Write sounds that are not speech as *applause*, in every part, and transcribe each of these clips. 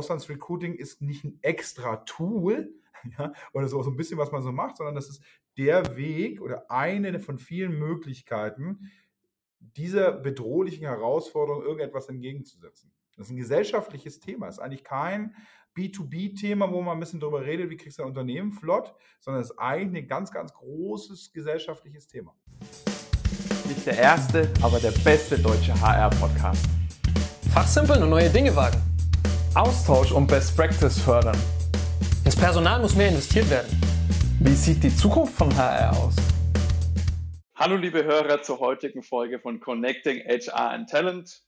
Auslandsrecruiting ist nicht ein extra Tool *laughs* ja, oder so, so ein bisschen, was man so macht, sondern das ist der Weg oder eine von vielen Möglichkeiten, dieser bedrohlichen Herausforderung irgendetwas entgegenzusetzen. Das ist ein gesellschaftliches Thema. Das ist eigentlich kein B2B-Thema, wo man ein bisschen darüber redet, wie kriegst du ein Unternehmen flott, sondern es ist eigentlich ein ganz, ganz großes gesellschaftliches Thema. Nicht der erste, aber der beste deutsche HR-Podcast. Fachsimpeln und neue Dinge wagen. Austausch und Best Practice fördern. Ins Personal muss mehr investiert werden. Wie sieht die Zukunft von HR aus? Hallo liebe Hörer zur heutigen Folge von Connecting HR and Talent.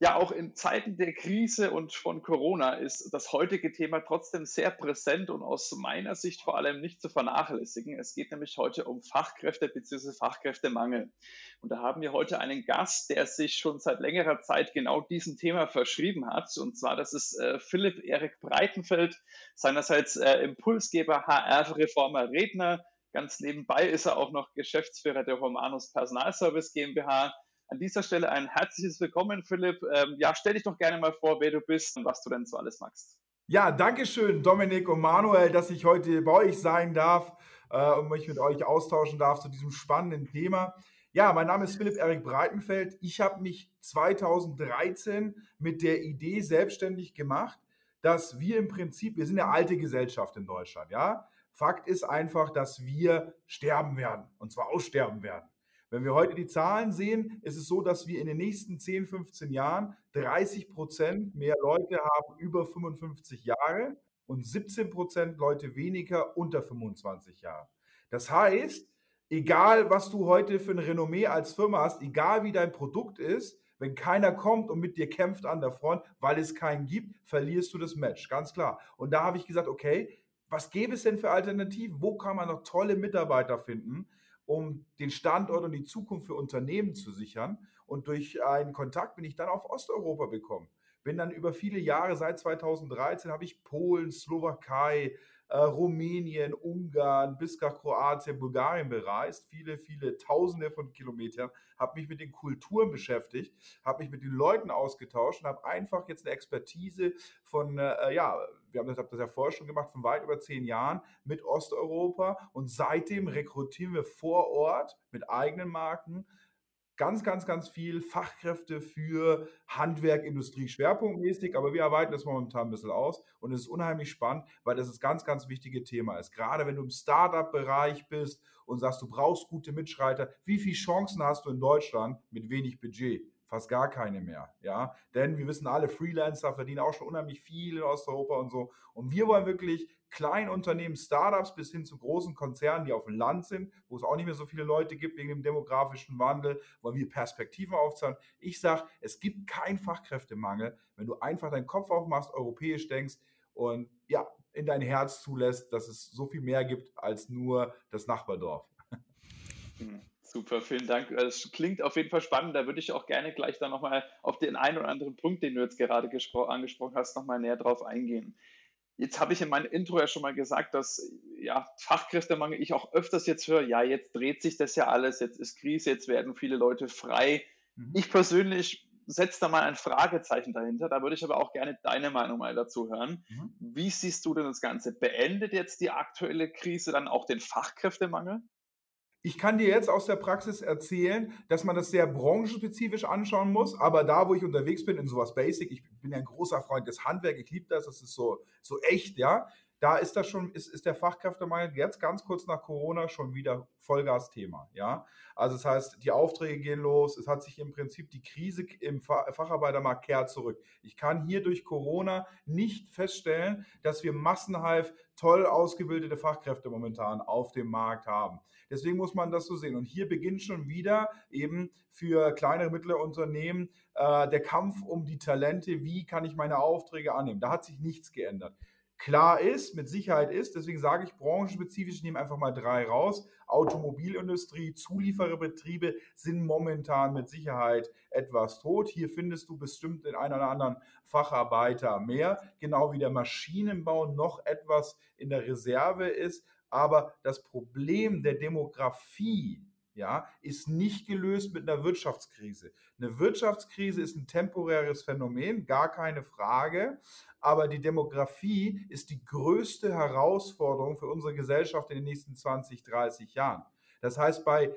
Ja, auch in Zeiten der Krise und von Corona ist das heutige Thema trotzdem sehr präsent und aus meiner Sicht vor allem nicht zu vernachlässigen. Es geht nämlich heute um Fachkräfte bzw. Fachkräftemangel. Und da haben wir heute einen Gast, der sich schon seit längerer Zeit genau diesem Thema verschrieben hat. Und zwar, das ist äh, Philipp Erik Breitenfeld, seinerseits äh, Impulsgeber, HR-Reformer, Redner. Ganz nebenbei ist er auch noch Geschäftsführer der Romanus Personalservice GmbH an dieser Stelle ein herzliches Willkommen, Philipp. Ähm, ja, stell dich doch gerne mal vor, wer du bist und was du denn so alles magst. Ja, danke schön, Dominik und Manuel, dass ich heute bei euch sein darf äh, und mich mit euch austauschen darf zu diesem spannenden Thema. Ja, mein Name ist Philipp Erik Breitenfeld. Ich habe mich 2013 mit der Idee selbstständig gemacht, dass wir im Prinzip, wir sind eine alte Gesellschaft in Deutschland, ja. Fakt ist einfach, dass wir sterben werden und zwar aussterben werden. Wenn wir heute die Zahlen sehen, ist es so, dass wir in den nächsten 10, 15 Jahren 30 Prozent mehr Leute haben über 55 Jahre und 17 Prozent Leute weniger unter 25 Jahre. Das heißt, egal was du heute für ein Renommee als Firma hast, egal wie dein Produkt ist, wenn keiner kommt und mit dir kämpft an der Front, weil es keinen gibt, verlierst du das Match, ganz klar. Und da habe ich gesagt, okay, was gäbe es denn für Alternativen? Wo kann man noch tolle Mitarbeiter finden? Um den Standort und die Zukunft für Unternehmen zu sichern. Und durch einen Kontakt bin ich dann auf Osteuropa gekommen. Bin dann über viele Jahre, seit 2013, habe ich Polen, Slowakei, äh, Rumänien, Ungarn bis nach Kroatien, Bulgarien bereist, viele, viele Tausende von Kilometern, habe mich mit den Kulturen beschäftigt, habe mich mit den Leuten ausgetauscht und habe einfach jetzt eine Expertise von, äh, ja, wir haben das, das ja vorher schon gemacht, von weit über zehn Jahren mit Osteuropa und seitdem rekrutieren wir vor Ort mit eigenen Marken ganz, ganz, ganz viel Fachkräfte für Handwerk, Industrie schwerpunktmäßig, aber wir erweitern das momentan ein bisschen aus und es ist unheimlich spannend, weil das ist ganz, ganz wichtige Thema ist. Gerade wenn du im Startup-Bereich bist und sagst, du brauchst gute Mitschreiter, wie viele Chancen hast du in Deutschland mit wenig Budget? Fast gar keine mehr, ja. Denn wir wissen alle, Freelancer verdienen auch schon unheimlich viel in Osteuropa und so. Und wir wollen wirklich Kleinunternehmen, Startups bis hin zu großen Konzernen, die auf dem Land sind, wo es auch nicht mehr so viele Leute gibt wegen dem demografischen Wandel, wollen wir Perspektiven aufzeigen. Ich sage, es gibt keinen Fachkräftemangel, wenn du einfach deinen Kopf aufmachst, europäisch denkst und ja, in dein Herz zulässt, dass es so viel mehr gibt als nur das Nachbardorf. Super, vielen Dank. Das klingt auf jeden Fall spannend. Da würde ich auch gerne gleich dann nochmal auf den einen oder anderen Punkt, den du jetzt gerade angesprochen hast, nochmal näher drauf eingehen. Jetzt habe ich in meinem Intro ja schon mal gesagt, dass ja, Fachkräftemangel ich auch öfters jetzt höre, ja, jetzt dreht sich das ja alles, jetzt ist Krise, jetzt werden viele Leute frei. Mhm. Ich persönlich setze da mal ein Fragezeichen dahinter. Da würde ich aber auch gerne deine Meinung mal dazu hören. Mhm. Wie siehst du denn das Ganze? Beendet jetzt die aktuelle Krise dann auch den Fachkräftemangel? Ich kann dir jetzt aus der Praxis erzählen, dass man das sehr branchenspezifisch anschauen muss, aber da, wo ich unterwegs bin, in sowas Basic, ich bin ja ein großer Freund des Handwerks, ich liebe das, das ist so, so echt, ja da ist das schon, ist, ist der Fachkräftemangel jetzt ganz kurz nach Corona schon wieder Vollgas-Thema. Ja? Also das heißt, die Aufträge gehen los, es hat sich im Prinzip die Krise im Facharbeitermarkt kehrt zurück. Ich kann hier durch Corona nicht feststellen, dass wir massenhaft toll ausgebildete Fachkräfte momentan auf dem Markt haben. Deswegen muss man das so sehen. Und hier beginnt schon wieder eben für kleinere, mittlere Unternehmen äh, der Kampf um die Talente. Wie kann ich meine Aufträge annehmen? Da hat sich nichts geändert klar ist, mit Sicherheit ist. Deswegen sage ich branchenspezifisch, ich nehme einfach mal drei raus. Automobilindustrie, Zuliefererbetriebe sind momentan mit Sicherheit etwas tot. Hier findest du bestimmt den einen oder anderen Facharbeiter mehr, genau wie der Maschinenbau noch etwas in der Reserve ist. Aber das Problem der Demografie ja, ist nicht gelöst mit einer Wirtschaftskrise. Eine Wirtschaftskrise ist ein temporäres Phänomen, gar keine Frage. Aber die Demografie ist die größte Herausforderung für unsere Gesellschaft in den nächsten 20, 30 Jahren. Das heißt, bei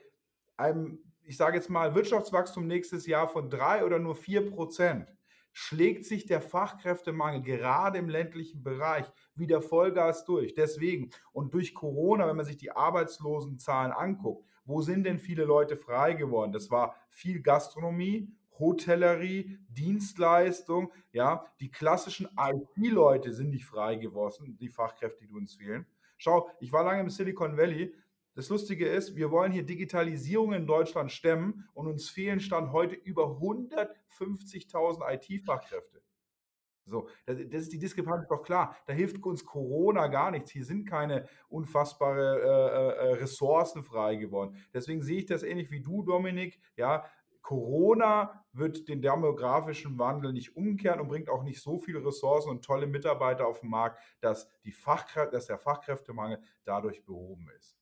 einem, ich sage jetzt mal, Wirtschaftswachstum nächstes Jahr von drei oder nur vier Prozent, schlägt sich der Fachkräftemangel gerade im ländlichen Bereich wieder Vollgas durch. Deswegen und durch Corona, wenn man sich die Arbeitslosenzahlen anguckt, wo sind denn viele Leute frei geworden? Das war viel Gastronomie, Hotellerie, Dienstleistung, ja, die klassischen IT-Leute sind nicht frei geworden, die Fachkräfte, die uns fehlen. Schau, ich war lange im Silicon Valley. Das Lustige ist, wir wollen hier Digitalisierung in Deutschland stemmen und uns fehlen Stand heute über 150.000 IT-Fachkräfte. So, das, das, ist die Diskrepanz doch klar. Da hilft uns Corona gar nichts. Hier sind keine unfassbare äh, äh, Ressourcen frei geworden. Deswegen sehe ich das ähnlich wie du, Dominik. Ja, Corona wird den demografischen Wandel nicht umkehren und bringt auch nicht so viele Ressourcen und tolle Mitarbeiter auf den Markt, dass, die Fachkrä dass der Fachkräftemangel dadurch behoben ist.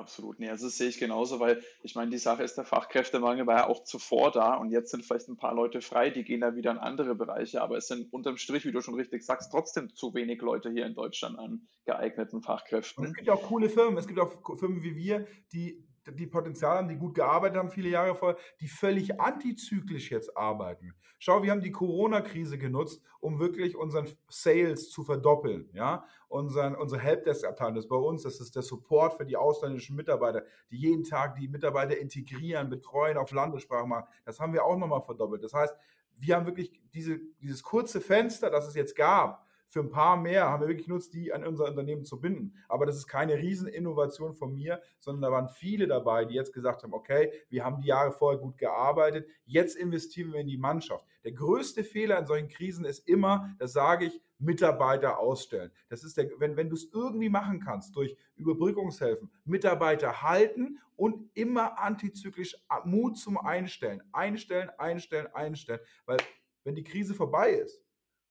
Absolut. Nee, also das sehe ich genauso, weil ich meine, die Sache ist, der Fachkräftemangel war ja auch zuvor da und jetzt sind vielleicht ein paar Leute frei, die gehen da wieder in andere Bereiche, aber es sind unterm Strich, wie du schon richtig sagst, trotzdem zu wenig Leute hier in Deutschland an geeigneten Fachkräften. Und es gibt ja auch coole Firmen, es gibt auch Firmen wie wir, die die Potenzial haben, die gut gearbeitet haben, viele Jahre vorher, die völlig antizyklisch jetzt arbeiten. Schau, wir haben die Corona-Krise genutzt, um wirklich unseren Sales zu verdoppeln. Ja? Unseren, unsere Helpdesk-Abteilung, das ist bei uns, das ist der Support für die ausländischen Mitarbeiter, die jeden Tag die Mitarbeiter integrieren, betreuen, auf Landessprache machen. Das haben wir auch nochmal verdoppelt. Das heißt, wir haben wirklich diese, dieses kurze Fenster, das es jetzt gab, für ein paar mehr haben wir wirklich genutzt, die an unser Unternehmen zu binden. Aber das ist keine Rieseninnovation von mir, sondern da waren viele dabei, die jetzt gesagt haben, okay, wir haben die Jahre vorher gut gearbeitet, jetzt investieren wir in die Mannschaft. Der größte Fehler in solchen Krisen ist immer, das sage ich, Mitarbeiter ausstellen. Das ist der, wenn, wenn du es irgendwie machen kannst, durch Überbrückungshilfen, Mitarbeiter halten und immer antizyklisch Mut zum Einstellen. Einstellen, einstellen, einstellen. Weil wenn die Krise vorbei ist,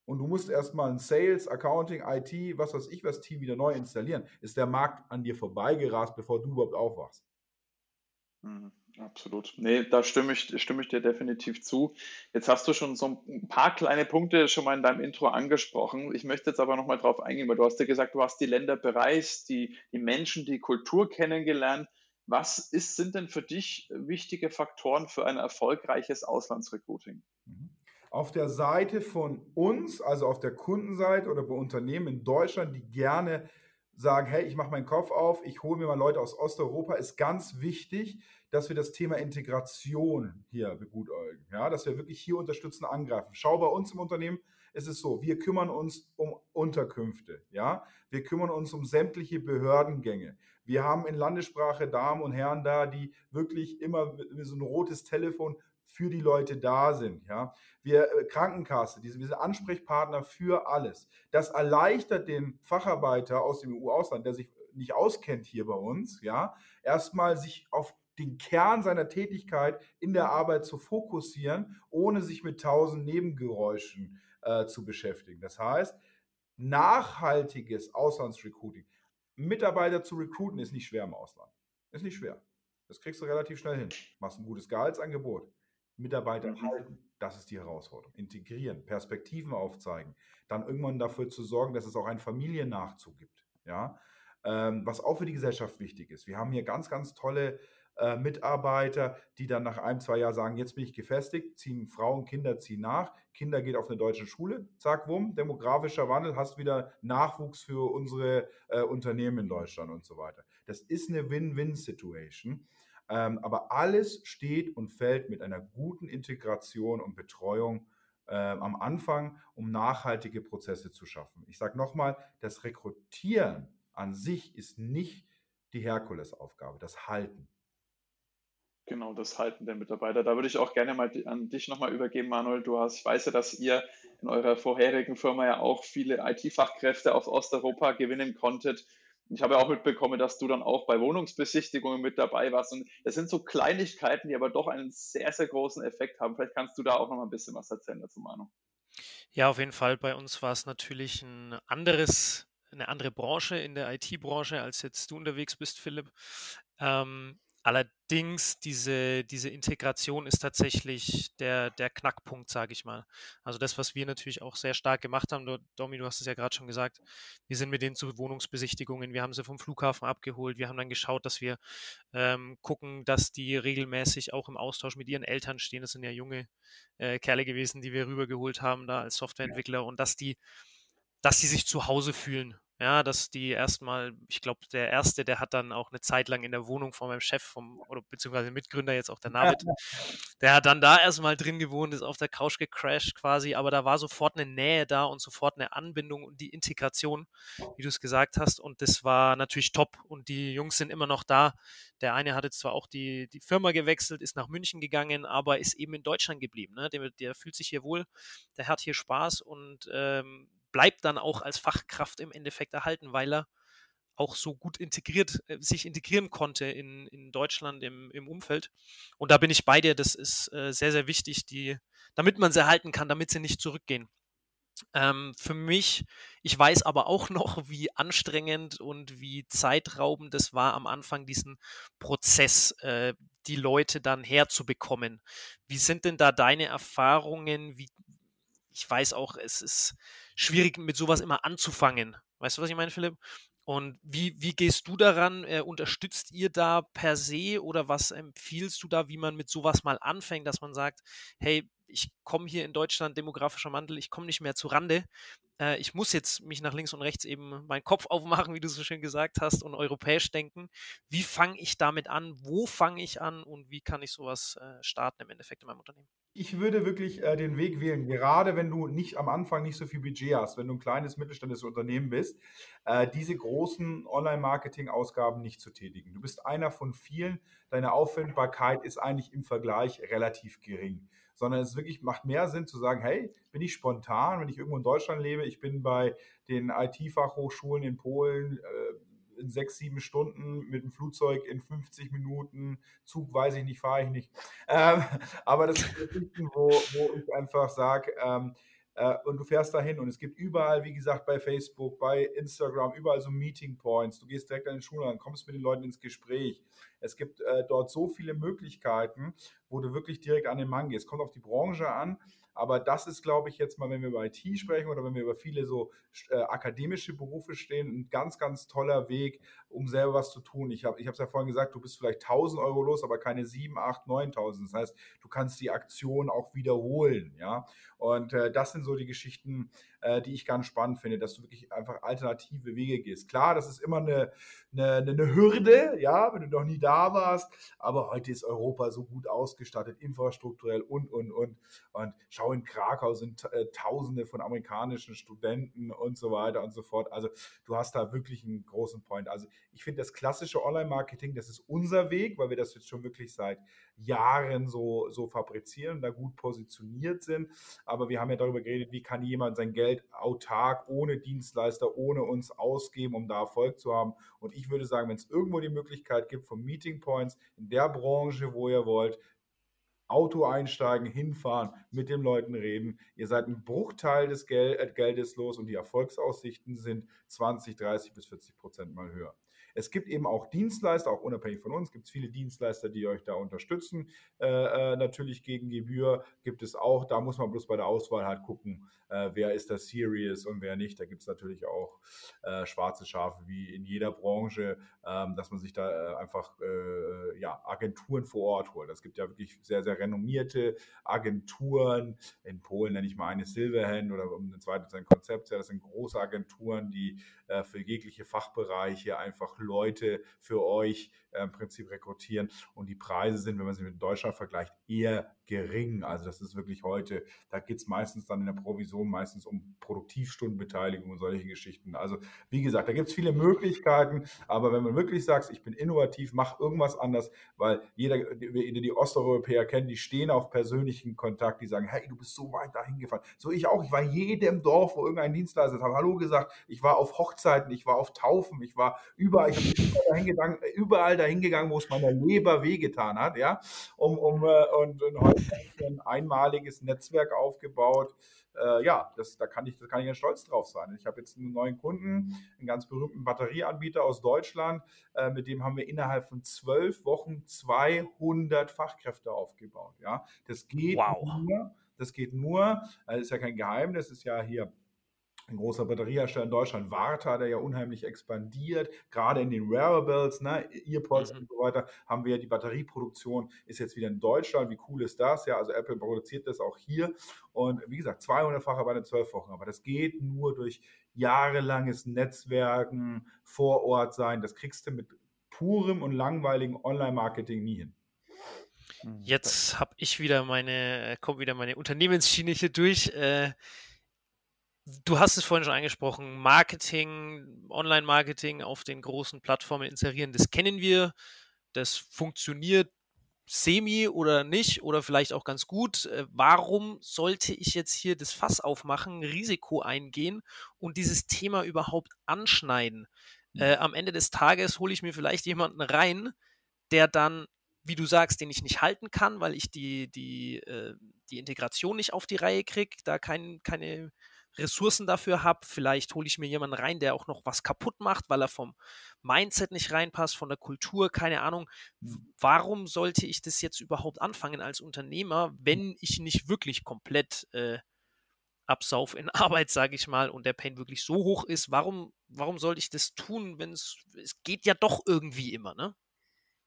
und du musst erstmal ein Sales, Accounting, IT, was weiß ich, was Team wieder neu installieren, ist der Markt an dir vorbeigerast, bevor du überhaupt aufwachst. Mhm, absolut. Nee, da stimme ich, stimme ich dir definitiv zu. Jetzt hast du schon so ein paar kleine Punkte schon mal in deinem Intro angesprochen. Ich möchte jetzt aber nochmal drauf eingehen, weil du hast ja gesagt, du hast die Länder bereist, die, die Menschen, die Kultur kennengelernt. Was ist, sind denn für dich wichtige Faktoren für ein erfolgreiches Auslandsrecruiting? Mhm auf der Seite von uns, also auf der Kundenseite oder bei Unternehmen in Deutschland, die gerne sagen, hey, ich mache meinen Kopf auf, ich hole mir mal Leute aus Osteuropa, ist ganz wichtig, dass wir das Thema Integration hier begutäugen. Ja, dass wir wirklich hier unterstützen, angreifen. Schau bei uns im Unternehmen, ist es so, wir kümmern uns um Unterkünfte. Ja, wir kümmern uns um sämtliche Behördengänge. Wir haben in Landessprache Damen und Herren da, die wirklich immer so ein rotes Telefon für die Leute da sind. Ja? Wir äh, Krankenkasse, diese, wir Ansprechpartner für alles. Das erleichtert den Facharbeiter aus dem EU-Ausland, der sich nicht auskennt hier bei uns, ja, erstmal sich auf den Kern seiner Tätigkeit in der Arbeit zu fokussieren, ohne sich mit tausend Nebengeräuschen äh, zu beschäftigen. Das heißt, nachhaltiges Auslandsrecruiting, Mitarbeiter zu recruiten, ist nicht schwer im Ausland. Ist nicht schwer. Das kriegst du relativ schnell hin. Machst ein gutes Gehaltsangebot, Mitarbeiter mhm. halten. Das ist die Herausforderung. Integrieren, Perspektiven aufzeigen, dann irgendwann dafür zu sorgen, dass es auch einen Familiennachzug gibt. Ja? Ähm, was auch für die Gesellschaft wichtig ist. Wir haben hier ganz, ganz tolle äh, Mitarbeiter, die dann nach einem, zwei Jahren sagen, jetzt bin ich gefestigt, ziehen Frauen, Kinder ziehen nach, Kinder geht auf eine deutsche Schule, zack, wumm, demografischer Wandel, hast wieder Nachwuchs für unsere äh, Unternehmen in Deutschland und so weiter. Das ist eine Win-Win-Situation. Ähm, aber alles steht und fällt mit einer guten Integration und Betreuung äh, am Anfang, um nachhaltige Prozesse zu schaffen. Ich sage nochmal, das Rekrutieren an sich ist nicht die Herkulesaufgabe, das Halten. Genau, das Halten der Mitarbeiter. Da würde ich auch gerne mal an dich nochmal übergeben, Manuel. Du hast, ich weiß ja, dass ihr in eurer vorherigen Firma ja auch viele IT-Fachkräfte aus Osteuropa gewinnen konntet. Ich habe auch mitbekommen, dass du dann auch bei Wohnungsbesichtigungen mit dabei warst. Und das sind so Kleinigkeiten, die aber doch einen sehr, sehr großen Effekt haben. Vielleicht kannst du da auch noch mal ein bisschen was erzählen dazu, Manu. Ja, auf jeden Fall. Bei uns war es natürlich ein anderes, eine andere Branche in der IT-Branche, als jetzt du unterwegs bist, Philipp. Ähm, Allerdings, diese, diese Integration ist tatsächlich der, der Knackpunkt, sage ich mal. Also das, was wir natürlich auch sehr stark gemacht haben, Domi, du hast es ja gerade schon gesagt, wir sind mit denen zu Wohnungsbesichtigungen, wir haben sie vom Flughafen abgeholt, wir haben dann geschaut, dass wir ähm, gucken, dass die regelmäßig auch im Austausch mit ihren Eltern stehen. Das sind ja junge äh, Kerle gewesen, die wir rübergeholt haben da als Softwareentwickler und dass die, dass die sich zu Hause fühlen. Ja, dass die erstmal, ich glaube, der erste, der hat dann auch eine Zeit lang in der Wohnung von meinem Chef vom, oder beziehungsweise Mitgründer, jetzt auch der Navid, der hat dann da erstmal drin gewohnt, ist auf der Couch gecrashed quasi, aber da war sofort eine Nähe da und sofort eine Anbindung und die Integration, wie du es gesagt hast, und das war natürlich top und die Jungs sind immer noch da. Der eine hat jetzt zwar auch die, die Firma gewechselt, ist nach München gegangen, aber ist eben in Deutschland geblieben. Ne? Der, der fühlt sich hier wohl, der hat hier Spaß und ähm, bleibt dann auch als Fachkraft im Endeffekt erhalten, weil er auch so gut integriert, äh, sich integrieren konnte in, in Deutschland im, im Umfeld. Und da bin ich bei dir, das ist äh, sehr, sehr wichtig, die, damit man sie erhalten kann, damit sie nicht zurückgehen. Ähm, für mich, ich weiß aber auch *laughs* noch, wie anstrengend und wie zeitraubend es war am Anfang, diesen Prozess, äh, die Leute dann herzubekommen. Wie sind denn da deine Erfahrungen? Wie, ich weiß auch, es ist schwierig, mit sowas immer anzufangen. Weißt du, was ich meine, Philipp? Und wie, wie gehst du daran? Äh, unterstützt ihr da per se oder was empfiehlst du da, wie man mit sowas mal anfängt, dass man sagt, hey, ich komme hier in Deutschland, demografischer Wandel, ich komme nicht mehr zu Rande. Äh, ich muss jetzt mich nach links und rechts eben meinen Kopf *laughs* aufmachen, wie du so schön gesagt hast, und europäisch denken. Wie fange ich damit an? Wo fange ich an? Und wie kann ich sowas äh, starten im Endeffekt in meinem Unternehmen? Ich würde wirklich äh, den Weg wählen, gerade wenn du nicht am Anfang nicht so viel Budget hast, wenn du ein kleines mittelständisches Unternehmen bist, äh, diese großen Online-Marketing-Ausgaben nicht zu tätigen. Du bist einer von vielen, deine Auffindbarkeit ist eigentlich im Vergleich relativ gering sondern es wirklich macht mehr Sinn zu sagen, hey, bin ich spontan, wenn ich irgendwo in Deutschland lebe, ich bin bei den IT-Fachhochschulen in Polen, äh, in sechs, sieben Stunden mit dem Flugzeug in 50 Minuten. Zug weiß ich nicht, fahre ich nicht. Ähm, *laughs* aber das sind Geschichten, wo, wo ich einfach sage, ähm, äh, und du fährst dahin und es gibt überall, wie gesagt, bei Facebook, bei Instagram, überall so Meeting Points. Du gehst direkt an den Schule und kommst mit den Leuten ins Gespräch. Es gibt äh, dort so viele Möglichkeiten, wo du wirklich direkt an den Mann gehst. Kommt auf die Branche an, aber das ist, glaube ich, jetzt mal, wenn wir über IT sprechen oder wenn wir über viele so äh, akademische Berufe stehen, ein ganz, ganz toller Weg, um selber was zu tun. Ich habe es ja vorhin gesagt, du bist vielleicht 1000 Euro los, aber keine 7, 8, 9000. Das heißt, du kannst die Aktion auch wiederholen. Ja? Und äh, das sind so die Geschichten, äh, die ich ganz spannend finde, dass du wirklich einfach alternative Wege gehst. Klar, das ist immer eine, eine, eine Hürde, ja, wenn du noch nie da warst, aber heute ist Europa so gut ausgestattet, infrastrukturell und, und, und. Und schau, in Krakau sind äh, Tausende von amerikanischen Studenten und so weiter und so fort. Also du hast da wirklich einen großen Point. Also ich finde das klassische Online-Marketing, das ist unser Weg, weil wir das jetzt schon wirklich seit Jahren so, so fabrizieren, da gut positioniert sind. Aber wir haben ja darüber geredet, wie kann jemand sein Geld autark, ohne Dienstleister, ohne uns ausgeben, um da Erfolg zu haben. Und ich würde sagen, wenn es irgendwo die Möglichkeit gibt von Meeting Points in der Branche, wo ihr wollt, Auto einsteigen, hinfahren, mit den Leuten reden. Ihr seid ein Bruchteil des Gel äh, Geldes los und die Erfolgsaussichten sind 20, 30 bis 40 Prozent mal höher. Es gibt eben auch Dienstleister, auch unabhängig von uns, gibt es viele Dienstleister, die euch da unterstützen. Äh, äh, natürlich gegen Gebühr gibt es auch, da muss man bloß bei der Auswahl halt gucken, äh, wer ist da serious und wer nicht. Da gibt es natürlich auch äh, schwarze Schafe wie in jeder Branche, ähm, dass man sich da äh, einfach äh, ja, Agenturen vor Ort holt. Es gibt ja wirklich sehr, sehr renommierte Agenturen. In Polen nenne ich mal eine Silverhand oder um ein zweites ein Konzept. Ja, das sind große Agenturen, die für jegliche Fachbereiche einfach Leute für euch äh, im Prinzip rekrutieren. Und die Preise sind, wenn man sie mit Deutschland vergleicht, eher gering. Also das ist wirklich heute, da geht es meistens dann in der Provision meistens um Produktivstundenbeteiligung und solche Geschichten. Also wie gesagt, da gibt es viele Möglichkeiten, aber wenn man wirklich sagt, ich bin innovativ, mach irgendwas anders, weil jeder, die, die Osteuropäer kennen, die stehen auf persönlichen Kontakt, die sagen, hey, du bist so weit dahin gefahren. So ich auch, ich war jedem Dorf, wo irgendein Dienstleister ist, habe Hallo gesagt, ich war auf Hochzeiten, ich war auf Taufen, ich war überall, ich habe überall dahin, überall dahin gegangen, wo es meiner Leber wehgetan hat, ja, um, um, äh, und, und heute ein einmaliges Netzwerk aufgebaut, äh, ja, das, da kann ich, da kann ich ganz stolz drauf sein. Ich habe jetzt einen neuen Kunden, einen ganz berühmten Batterieanbieter aus Deutschland, äh, mit dem haben wir innerhalb von zwölf Wochen 200 Fachkräfte aufgebaut. Ja, das geht wow. nur, das geht nur, das äh, ist ja kein Geheimnis, das ist ja hier ein großer Batteriehersteller in Deutschland, Varta, der ja unheimlich expandiert, gerade in den Wearables, ne, Earpods mhm. und so weiter, haben wir ja die Batterieproduktion, ist jetzt wieder in Deutschland. Wie cool ist das? Ja, also Apple produziert das auch hier. Und wie gesagt, 200-fache bei den 12 Wochen. Aber das geht nur durch jahrelanges Netzwerken, vor Ort sein. Das kriegst du mit purem und langweiligen Online-Marketing nie hin. Mhm. Jetzt habe ich wieder meine, kommt wieder meine Unternehmensschiene hier durch. Äh, Du hast es vorhin schon angesprochen, Marketing, Online-Marketing auf den großen Plattformen inserieren, das kennen wir. Das funktioniert semi oder nicht oder vielleicht auch ganz gut. Äh, warum sollte ich jetzt hier das Fass aufmachen, Risiko eingehen und dieses Thema überhaupt anschneiden? Hm. Äh, am Ende des Tages hole ich mir vielleicht jemanden rein, der dann, wie du sagst, den ich nicht halten kann, weil ich die, die, äh, die Integration nicht auf die Reihe kriege, da kein, keine Ressourcen dafür habe. Vielleicht hole ich mir jemanden rein, der auch noch was kaputt macht, weil er vom Mindset nicht reinpasst, von der Kultur, keine Ahnung. Warum sollte ich das jetzt überhaupt anfangen als Unternehmer, wenn ich nicht wirklich komplett äh, absauf in *laughs* Arbeit, sage ich mal, und der Pain wirklich so hoch ist? Warum, warum sollte ich das tun, wenn es, es geht ja doch irgendwie immer, ne?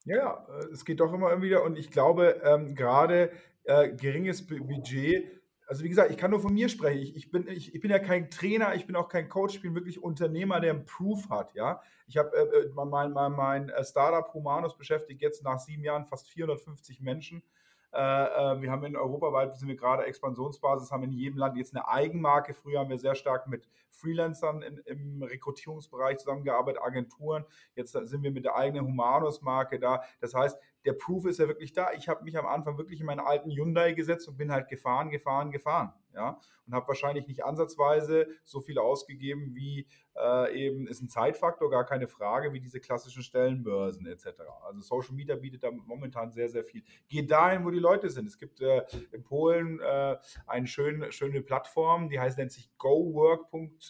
Ja, äh, es geht doch immer irgendwie und ich glaube, ähm, gerade äh, geringes Budget also wie gesagt, ich kann nur von mir sprechen. Ich, ich, bin, ich, ich bin ja kein Trainer, ich bin auch kein Coach, ich bin wirklich Unternehmer, der einen Proof hat. Ja? Ich habe äh, äh mein, mein, mein äh, Startup Humanus beschäftigt jetzt nach sieben Jahren fast 450 Menschen. Äh, äh, wir haben in europaweit, sind wir gerade Expansionsbasis, haben in jedem Land jetzt eine Eigenmarke. Früher haben wir sehr stark mit Freelancern in, im Rekrutierungsbereich zusammengearbeitet, Agenturen. Jetzt sind wir mit der eigenen Humanus-Marke da. Das heißt, der Proof ist ja wirklich da. Ich habe mich am Anfang wirklich in meinen alten Hyundai gesetzt und bin halt gefahren, gefahren, gefahren. Ja, und habe wahrscheinlich nicht ansatzweise so viel ausgegeben, wie äh, eben ist ein Zeitfaktor, gar keine Frage, wie diese klassischen Stellenbörsen etc. Also Social Media bietet da momentan sehr, sehr viel. Geht dahin, wo die Leute sind. Es gibt äh, in Polen äh, eine schöne, schöne Plattform, die heißt, nennt sich gowork.pl.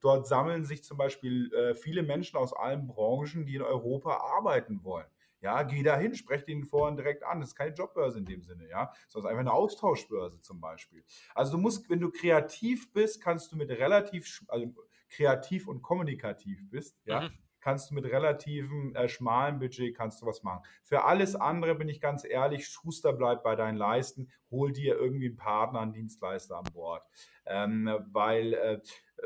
Dort sammeln sich zum Beispiel äh, viele Menschen aus allen Branchen, die in Europa arbeiten wollen. Ja, geh da hin, sprech den vorhin direkt an. Das ist keine Jobbörse in dem Sinne, ja, sondern einfach eine Austauschbörse zum Beispiel. Also du musst, wenn du kreativ bist, kannst du mit relativ, also kreativ und kommunikativ bist, ja, mhm. Kannst du mit relativem äh, schmalen Budget kannst du was machen. Für alles andere bin ich ganz ehrlich, Schuster bleibt bei deinen Leisten, hol dir irgendwie einen Partner, einen Dienstleister an Bord, ähm, weil äh,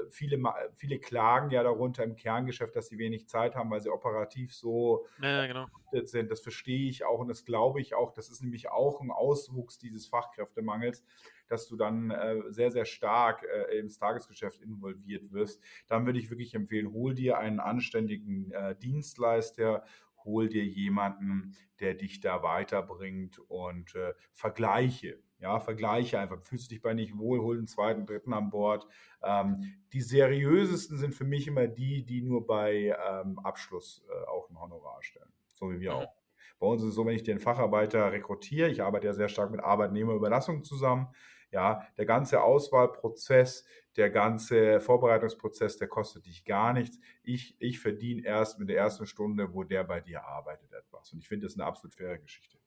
viele, viele klagen ja darunter im Kerngeschäft, dass sie wenig Zeit haben, weil sie operativ so ja, genau. sind. Das verstehe ich auch und das glaube ich auch. Das ist nämlich auch ein Auswuchs dieses Fachkräftemangels, dass du dann äh, sehr, sehr stark äh, ins Tagesgeschäft involviert wirst. Dann würde ich wirklich empfehlen, hol dir einen anständigen äh, Dienstleister, hol dir jemanden, der dich da weiterbringt und äh, vergleiche. Ja, vergleiche einfach. Fühlst du dich bei nicht wohl, hol einen zweiten, dritten an Bord. Ähm, die seriösesten sind für mich immer die, die nur bei ähm, Abschluss äh, auch ein Honorar stellen. So wie wir mhm. auch. Bei uns ist es so, wenn ich den Facharbeiter rekrutiere, ich arbeite ja sehr stark mit Arbeitnehmerüberlassung zusammen, ja, der ganze Auswahlprozess, der ganze Vorbereitungsprozess, der kostet dich gar nichts. Ich, ich verdiene erst mit der ersten Stunde, wo der bei dir arbeitet, etwas. Und ich finde das eine absolut faire Geschichte.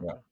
Ja.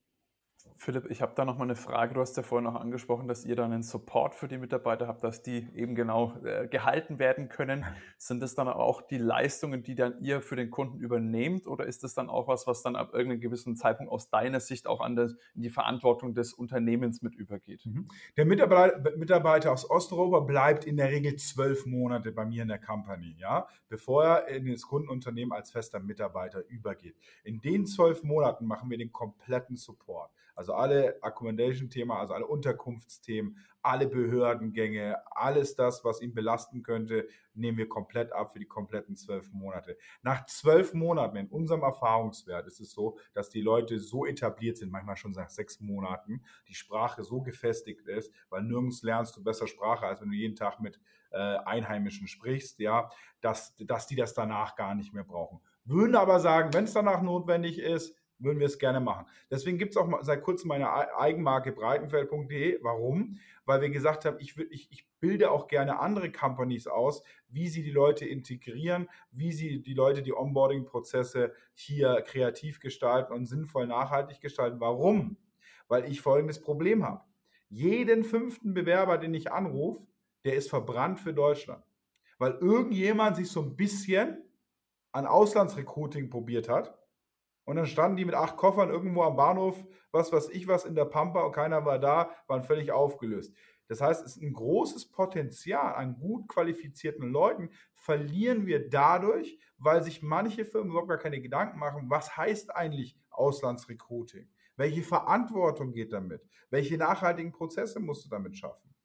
Philipp, ich habe da noch mal eine Frage. Du hast ja vorhin noch angesprochen, dass ihr dann einen Support für die Mitarbeiter habt, dass die eben genau äh, gehalten werden können. *laughs* Sind das dann auch die Leistungen, die dann ihr für den Kunden übernehmt oder ist das dann auch was, was dann ab irgendeinem gewissen Zeitpunkt aus deiner Sicht auch an das, in die Verantwortung des Unternehmens mit übergeht? Mhm. Der Mitarbeiter, Mitarbeiter aus Osteuropa bleibt in der Regel zwölf Monate bei mir in der Company, ja, bevor er in das Kundenunternehmen als fester Mitarbeiter übergeht. In den zwölf Monaten machen wir den kompletten Support. Also alle Accommodation-Thema, also alle Unterkunftsthemen, alle Behördengänge, alles das, was ihn belasten könnte, nehmen wir komplett ab für die kompletten zwölf Monate. Nach zwölf Monaten in unserem Erfahrungswert ist es so, dass die Leute so etabliert sind, manchmal schon nach sechs Monaten, die Sprache so gefestigt ist, weil nirgends lernst du besser Sprache, als wenn du jeden Tag mit äh, Einheimischen sprichst, ja, dass, dass die das danach gar nicht mehr brauchen. Würden aber sagen, wenn es danach notwendig ist, würden wir es gerne machen. Deswegen gibt es auch seit kurzem meine Eigenmarke breitenfeld.de. Warum? Weil wir gesagt haben, ich, ich, ich bilde auch gerne andere Companies aus, wie sie die Leute integrieren, wie sie die Leute die Onboarding-Prozesse hier kreativ gestalten und sinnvoll nachhaltig gestalten. Warum? Weil ich folgendes Problem habe. Jeden fünften Bewerber, den ich anrufe, der ist verbrannt für Deutschland. Weil irgendjemand sich so ein bisschen an Auslandsrecruiting probiert hat und dann standen die mit acht Koffern irgendwo am Bahnhof, was weiß ich was, in der Pampa und keiner war da, waren völlig aufgelöst. Das heißt, es ist ein großes Potenzial an gut qualifizierten Leuten, verlieren wir dadurch, weil sich manche Firmen überhaupt gar keine Gedanken machen, was heißt eigentlich Auslandsrecruiting? Welche Verantwortung geht damit? Welche nachhaltigen Prozesse musst du damit schaffen?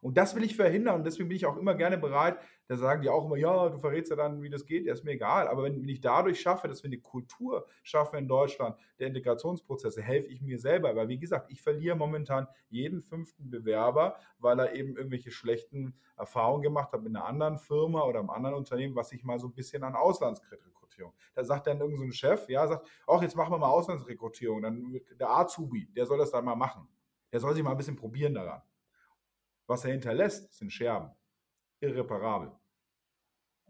Und das will ich verhindern und deswegen bin ich auch immer gerne bereit, da sagen die auch immer, ja, du verrätst ja dann, wie das geht, ja, ist mir egal. Aber wenn, wenn ich dadurch schaffe, dass wir eine Kultur schaffen in Deutschland, der Integrationsprozesse, helfe ich mir selber. Weil, wie gesagt, ich verliere momentan jeden fünften Bewerber, weil er eben irgendwelche schlechten Erfahrungen gemacht hat mit einer anderen Firma oder einem anderen Unternehmen, was sich mal so ein bisschen an Auslandsrekrutierung. Da sagt dann irgendein so Chef, ja, sagt, ach, jetzt machen wir mal Auslandsrekrutierung. Dann der Azubi, der soll das dann mal machen. Der soll sich mal ein bisschen probieren daran. Was er hinterlässt, sind Scherben. Irreparabel.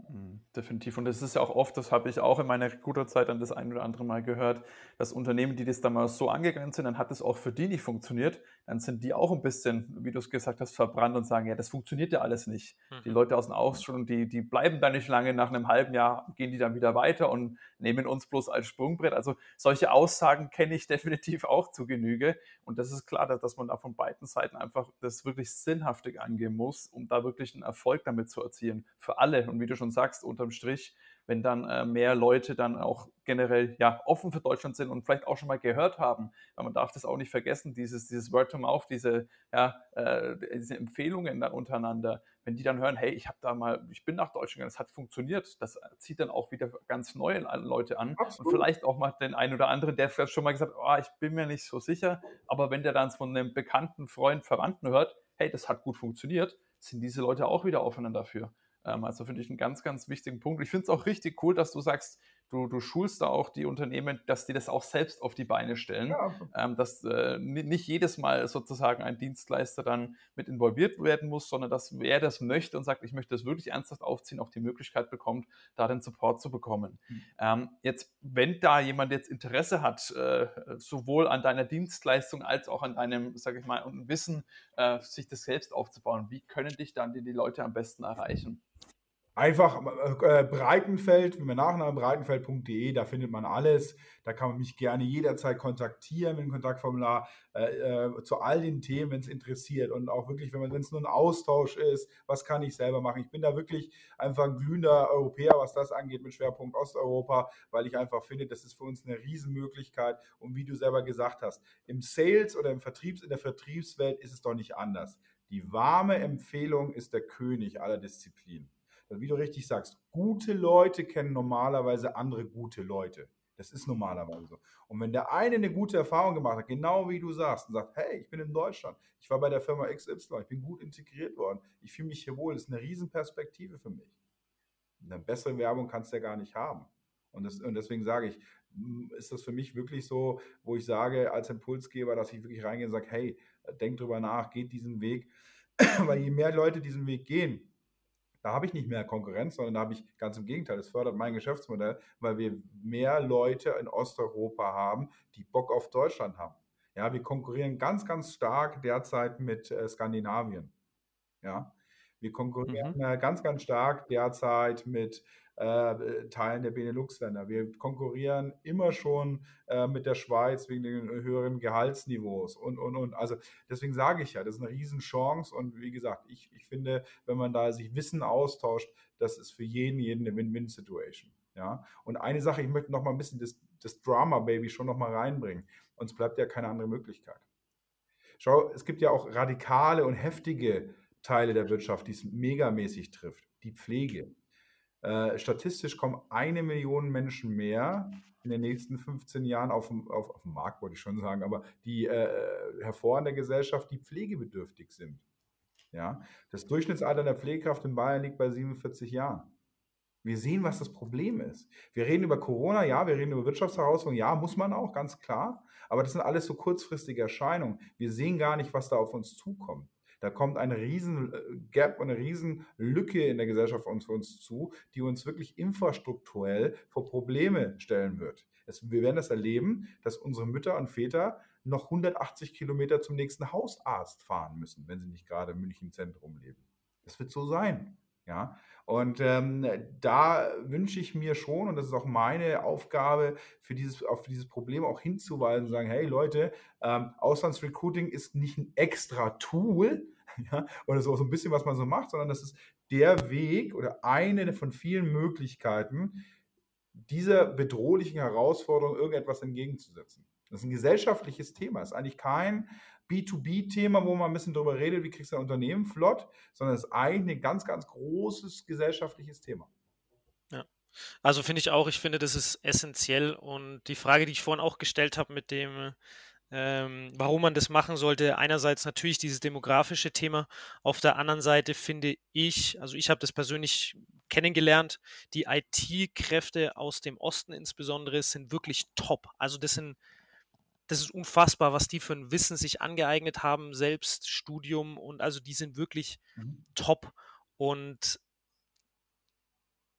Mhm, definitiv. Und das ist ja auch oft, das habe ich auch in meiner Recruiter-Zeit dann das ein oder andere Mal gehört, dass Unternehmen, die das damals so angegangen sind, dann hat es auch für die nicht funktioniert, dann sind die auch ein bisschen, wie du es gesagt hast, verbrannt und sagen, ja, das funktioniert ja alles nicht. Mhm. Die Leute aus dem Ausschulung, die, die bleiben da nicht lange, nach einem halben Jahr gehen die dann wieder weiter und nehmen uns bloß als Sprungbrett. Also solche Aussagen kenne ich *laughs* definitiv auch zu Genüge. Und das ist klar, dass man da von beiden Seiten einfach das wirklich sinnhaftig angehen muss, um da wirklich einen Erfolg damit zu erzielen. Für alle. Und wie du schon sagst, unterm Strich wenn dann äh, mehr Leute dann auch generell ja offen für Deutschland sind und vielleicht auch schon mal gehört haben. Weil man darf das auch nicht vergessen, dieses, dieses Word to Mouth, diese, ja, äh, diese Empfehlungen dann untereinander, wenn die dann hören, hey, ich habe da mal, ich bin nach Deutschland gegangen, es hat funktioniert, das zieht dann auch wieder ganz neue Leute an. Absolut. Und vielleicht auch mal den einen oder anderen, der vielleicht schon mal gesagt hat, oh, ich bin mir nicht so sicher, aber wenn der dann von einem bekannten Freund, Verwandten hört, hey, das hat gut funktioniert, sind diese Leute auch wieder offener dafür. Ähm, also finde ich einen ganz, ganz wichtigen Punkt. Ich finde es auch richtig cool, dass du sagst, du, du schulst da auch die Unternehmen, dass die das auch selbst auf die Beine stellen, ja. ähm, dass äh, nicht jedes Mal sozusagen ein Dienstleister dann mit involviert werden muss, sondern dass wer das möchte und sagt, ich möchte das wirklich ernsthaft aufziehen, auch die Möglichkeit bekommt, da den Support zu bekommen. Mhm. Ähm, jetzt, wenn da jemand jetzt Interesse hat, äh, sowohl an deiner Dienstleistung als auch an deinem, sage ich mal, Wissen, äh, sich das selbst aufzubauen, wie können dich dann die, die Leute am besten erreichen? Einfach äh, Breitenfeld, wie man nachname, breitenfeld.de, da findet man alles. Da kann man mich gerne jederzeit kontaktieren mit dem Kontaktformular äh, äh, zu all den Themen, wenn es interessiert. Und auch wirklich, wenn es nur ein Austausch ist, was kann ich selber machen. Ich bin da wirklich einfach ein glühender Europäer, was das angeht, mit Schwerpunkt Osteuropa, weil ich einfach finde, das ist für uns eine Riesenmöglichkeit. Und wie du selber gesagt hast, im Sales oder im Vertriebs, in der Vertriebswelt ist es doch nicht anders. Die warme Empfehlung ist der König aller Disziplinen wie du richtig sagst, gute Leute kennen normalerweise andere gute Leute. Das ist normalerweise so. Und wenn der eine eine gute Erfahrung gemacht hat, genau wie du sagst, und sagt, hey, ich bin in Deutschland, ich war bei der Firma XY, ich bin gut integriert worden, ich fühle mich hier wohl, das ist eine Riesenperspektive für mich. Eine bessere Werbung kannst du ja gar nicht haben. Und, das, und deswegen sage ich, hm, ist das für mich wirklich so, wo ich sage als Impulsgeber, dass ich wirklich reingehe und sage, hey, denk drüber nach, geht diesen Weg. *clears throat* Weil je mehr Leute diesen Weg gehen, da habe ich nicht mehr Konkurrenz, sondern da habe ich ganz im Gegenteil, es fördert mein Geschäftsmodell, weil wir mehr Leute in Osteuropa haben, die Bock auf Deutschland haben. Ja, wir konkurrieren ganz, ganz stark derzeit mit äh, Skandinavien. Ja, wir konkurrieren mhm. äh, ganz, ganz stark derzeit mit äh, Teilen der Benelux-Länder. Wir konkurrieren immer schon äh, mit der Schweiz wegen den höheren Gehaltsniveaus und, und, und. Also deswegen sage ich ja, das ist eine Riesenchance und wie gesagt, ich, ich finde, wenn man da sich Wissen austauscht, das ist für jeden, jeden eine Win-Win-Situation. Ja? Und eine Sache, ich möchte noch mal ein bisschen das, das Drama-Baby schon noch mal reinbringen. Uns bleibt ja keine andere Möglichkeit. Schau, es gibt ja auch radikale und heftige Teile der Wirtschaft, die es megamäßig trifft. Die Pflege, äh, statistisch kommen eine Million Menschen mehr in den nächsten 15 Jahren auf auf, auf dem Markt, wollte ich schon sagen, aber die äh, hervor in der Gesellschaft, die pflegebedürftig sind. Ja? Das Durchschnittsalter der Pflegekraft in Bayern liegt bei 47 Jahren. Wir sehen, was das Problem ist. Wir reden über Corona, ja, wir reden über Wirtschaftsherausforderungen, ja, muss man auch, ganz klar. Aber das sind alles so kurzfristige Erscheinungen. Wir sehen gar nicht, was da auf uns zukommt. Da kommt eine riesen äh, Gap und eine riesen Lücke in der Gesellschaft auf uns zu, die uns wirklich infrastrukturell vor Probleme stellen wird. Es, wir werden das erleben, dass unsere Mütter und Väter noch 180 Kilometer zum nächsten Hausarzt fahren müssen, wenn sie nicht gerade im München Zentrum leben. Das wird so sein. Ja, und ähm, da wünsche ich mir schon, und das ist auch meine Aufgabe, für dieses, auf dieses Problem auch hinzuweisen sagen, hey Leute, ähm, Auslandsrecruiting ist nicht ein extra Tool, *laughs* ja, oder so, so ein bisschen, was man so macht, sondern das ist der Weg oder eine von vielen Möglichkeiten, dieser bedrohlichen Herausforderung irgendetwas entgegenzusetzen. Das ist ein gesellschaftliches Thema. Das ist eigentlich kein B2B-Thema, wo man ein bisschen drüber redet, wie kriegst du ein Unternehmen flott, sondern es ist eigentlich ein ganz, ganz großes gesellschaftliches Thema. Ja. Also finde ich auch, ich finde, das ist essentiell. Und die Frage, die ich vorhin auch gestellt habe mit dem, ähm, warum man das machen sollte, einerseits natürlich dieses demografische Thema, auf der anderen Seite finde ich, also ich habe das persönlich kennengelernt, die IT-Kräfte aus dem Osten insbesondere sind wirklich top. Also das sind das ist unfassbar, was die für ein Wissen sich angeeignet haben, selbst Studium und also die sind wirklich mhm. top. Und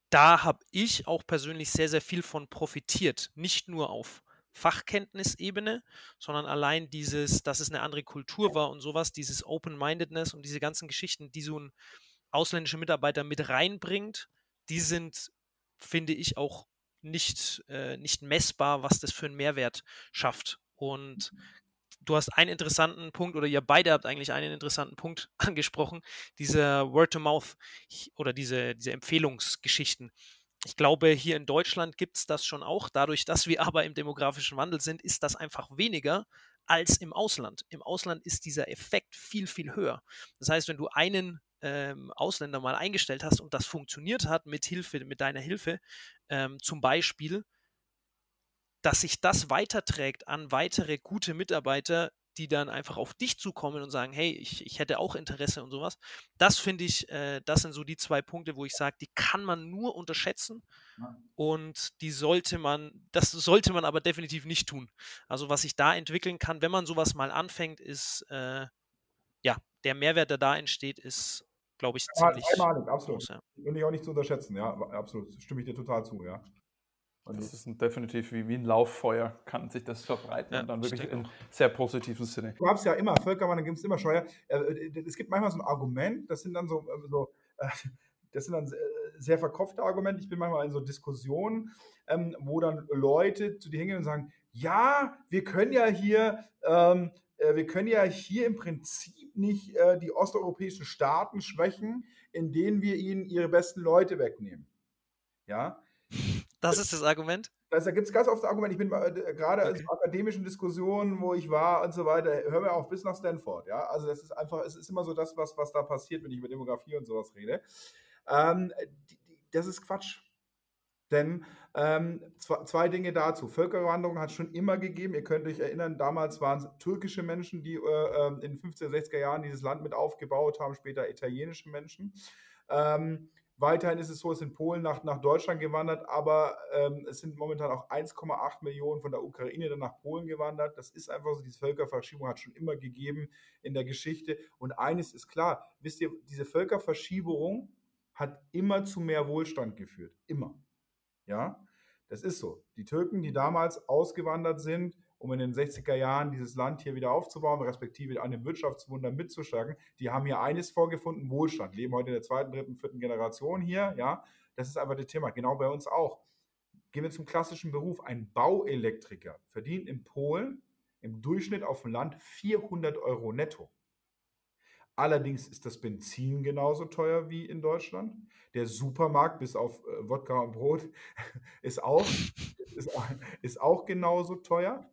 da habe ich auch persönlich sehr, sehr viel von profitiert. Nicht nur auf Fachkenntnisebene, sondern allein dieses, dass es eine andere Kultur war und sowas, dieses Open-Mindedness und diese ganzen Geschichten, die so ein ausländischer Mitarbeiter mit reinbringt, die sind, finde ich, auch nicht, äh, nicht messbar, was das für einen Mehrwert schafft. Und du hast einen interessanten Punkt, oder ihr beide habt eigentlich einen interessanten Punkt *laughs* angesprochen, dieser Word-to-Mouth oder diese, diese Empfehlungsgeschichten. Ich glaube, hier in Deutschland gibt es das schon auch. Dadurch, dass wir *laughs* aber im demografischen Wandel sind, ist das einfach weniger als im Ausland. Im Ausland ist dieser Effekt viel, viel höher. Das heißt, wenn du einen ähm, Ausländer mal eingestellt hast und das funktioniert hat mit Hilfe, mit deiner Hilfe, ähm, zum Beispiel, dass sich das weiterträgt an weitere gute Mitarbeiter, die dann einfach auf dich zukommen und sagen, hey, ich, ich hätte auch Interesse und sowas. Das finde ich, äh, das sind so die zwei Punkte, wo ich sage, die kann man nur unterschätzen und die sollte man, das sollte man aber definitiv nicht tun. Also was sich da entwickeln kann, wenn man sowas mal anfängt, ist, äh, ja, der Mehrwert, der da entsteht, ist, glaube ich, ziemlich einmalig, absolut. Groß, ja. Und ich auch nicht zu unterschätzen, ja, absolut, stimme ich dir total zu, ja. Und das ist ein, definitiv wie, wie ein Lauffeuer, kann sich das verbreiten ja, und dann wirklich in sehr positiven Sinne. Du hast ja immer Völkerwanderung, gibt es immer Steuer. Äh, äh, es gibt manchmal so ein Argument, das sind dann so, äh, so *laughs* das sind dann sehr verkopfte Argumente. Ich bin manchmal in so Diskussionen, ähm, wo dann Leute zu dir hingehen und sagen, ja, wir können ja hier, ähm, wir können ja hier im Prinzip nicht äh, die osteuropäischen Staaten schwächen, indem wir ihnen ihre besten Leute wegnehmen. Ja, das ist das Argument? da gibt es ganz oft das Argument, ich bin äh, gerade okay. in akademischen Diskussionen, wo ich war und so weiter, hör mir auf bis nach Stanford, ja. Also das ist einfach, es ist immer so das, was, was da passiert, wenn ich über Demografie und sowas rede. Ähm, die, die, das ist Quatsch. Denn ähm, zwei, zwei, Dinge dazu. Völkerwanderung hat es schon immer gegeben. Ihr könnt euch erinnern, damals waren es türkische Menschen, die äh, ähm, in den 50er, 60er Jahren dieses Land mit aufgebaut haben, später italienische Menschen. Ähm, Weiterhin ist es so, es sind Polen nach, nach Deutschland gewandert, aber ähm, es sind momentan auch 1,8 Millionen von der Ukraine dann nach Polen gewandert. Das ist einfach so, diese Völkerverschiebung hat schon immer gegeben in der Geschichte. Und eines ist klar, wisst ihr, diese Völkerverschiebung hat immer zu mehr Wohlstand geführt. Immer. Ja, das ist so. Die Türken, die damals ausgewandert sind, um in den 60er Jahren dieses Land hier wieder aufzubauen, respektive an dem Wirtschaftswunder mitzustärken. Die haben hier eines vorgefunden, Wohlstand, leben heute in der zweiten, dritten, vierten Generation hier, ja. Das ist einfach das Thema, genau bei uns auch. Gehen wir zum klassischen Beruf. Ein Bauelektriker verdient in Polen im Durchschnitt auf dem Land 400 Euro netto. Allerdings ist das Benzin genauso teuer wie in Deutschland. Der Supermarkt, bis auf äh, Wodka und Brot, *laughs* ist auch, ist, ist auch genauso teuer.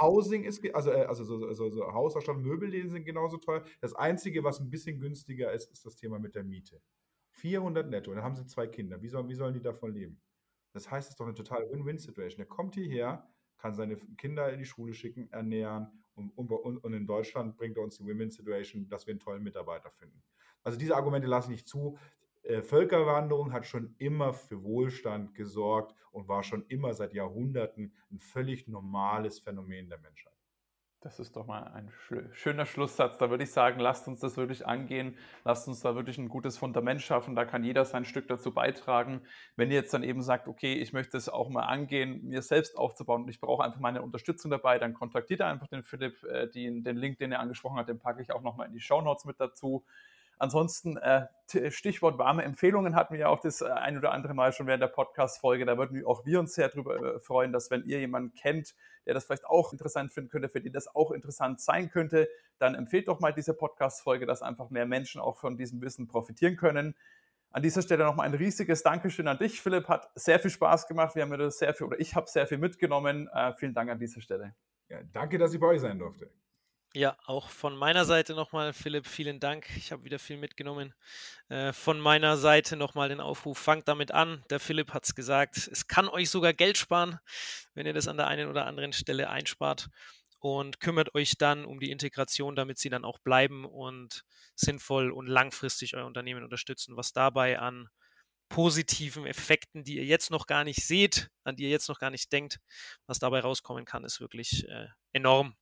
Housing ist, also, äh, also so, so, so Hausausstattung, Möbelläden sind genauso teuer. Das Einzige, was ein bisschen günstiger ist, ist das Thema mit der Miete. 400 netto, dann haben sie zwei Kinder. Wie, soll, wie sollen die davon leben? Das heißt, es ist doch eine totale Win-Win-Situation. Der kommt hierher, kann seine Kinder in die Schule schicken, ernähren und, und, und in Deutschland bringt er uns die Win-Win-Situation, dass wir einen tollen Mitarbeiter finden. Also diese Argumente lasse ich nicht zu. äh, Völkerwanderung hat schon immer für Wohlstand gesorgt und war schon immer seit Jahrhunderten ein völlig normales Phänomen der Menschheit. Das ist doch mal ein schöner Schlusssatz. Da würde ich sagen, lasst uns das wirklich angehen. Lasst uns da wirklich ein gutes Fundament schaffen. Da kann jeder sein Stück dazu beitragen. Wenn ihr jetzt dann eben sagt, okay, ich möchte es auch mal angehen, mir selbst aufzubauen und ich brauche einfach meine Unterstützung dabei, dann kontaktiert einfach den Philipp. Äh, den, den Link, den er angesprochen hat, den packe ich auch nochmal in die Show Notes mit dazu. Ansonsten, äh, Stichwort warme Empfehlungen hatten wir ja auch das äh, ein oder andere Mal schon während der Podcast-Folge. Da würden auch wir uns sehr darüber äh, freuen, dass wenn ihr jemanden kennt, der das vielleicht auch interessant finden könnte, für den das auch interessant sein könnte, dann empfehlt doch mal diese Podcast-Folge, dass einfach mehr Menschen auch von diesem Wissen profitieren können. An dieser Stelle nochmal ein riesiges Dankeschön an dich, Philipp. Hat sehr viel Spaß gemacht. Wir haben da sehr viel, oder ich habe sehr viel mitgenommen. Äh, vielen Dank an dieser Stelle. Ja, danke, dass ich bei euch sein durfte. Ja, auch von meiner Seite nochmal, Philipp, vielen Dank. Ich habe wieder viel mitgenommen. Äh, von meiner Seite nochmal den Aufruf, fangt damit an. Der Philipp hat es gesagt, es kann euch sogar Geld sparen, wenn ihr das an der einen oder anderen Stelle einspart und kümmert euch dann um die Integration, damit sie dann auch bleiben und sinnvoll und langfristig euer Unternehmen unterstützen, was dabei an positiven Effekten, die ihr jetzt noch gar nicht seht, an die ihr jetzt noch gar nicht denkt, was dabei rauskommen kann, ist wirklich äh, enorm.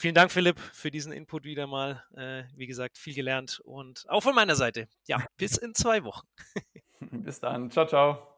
Vielen Dank, Philipp, für diesen Input wieder mal. Äh, wie gesagt, viel gelernt und auch von meiner Seite. Ja, bis in zwei Wochen. *laughs* bis dann. Ciao, ciao.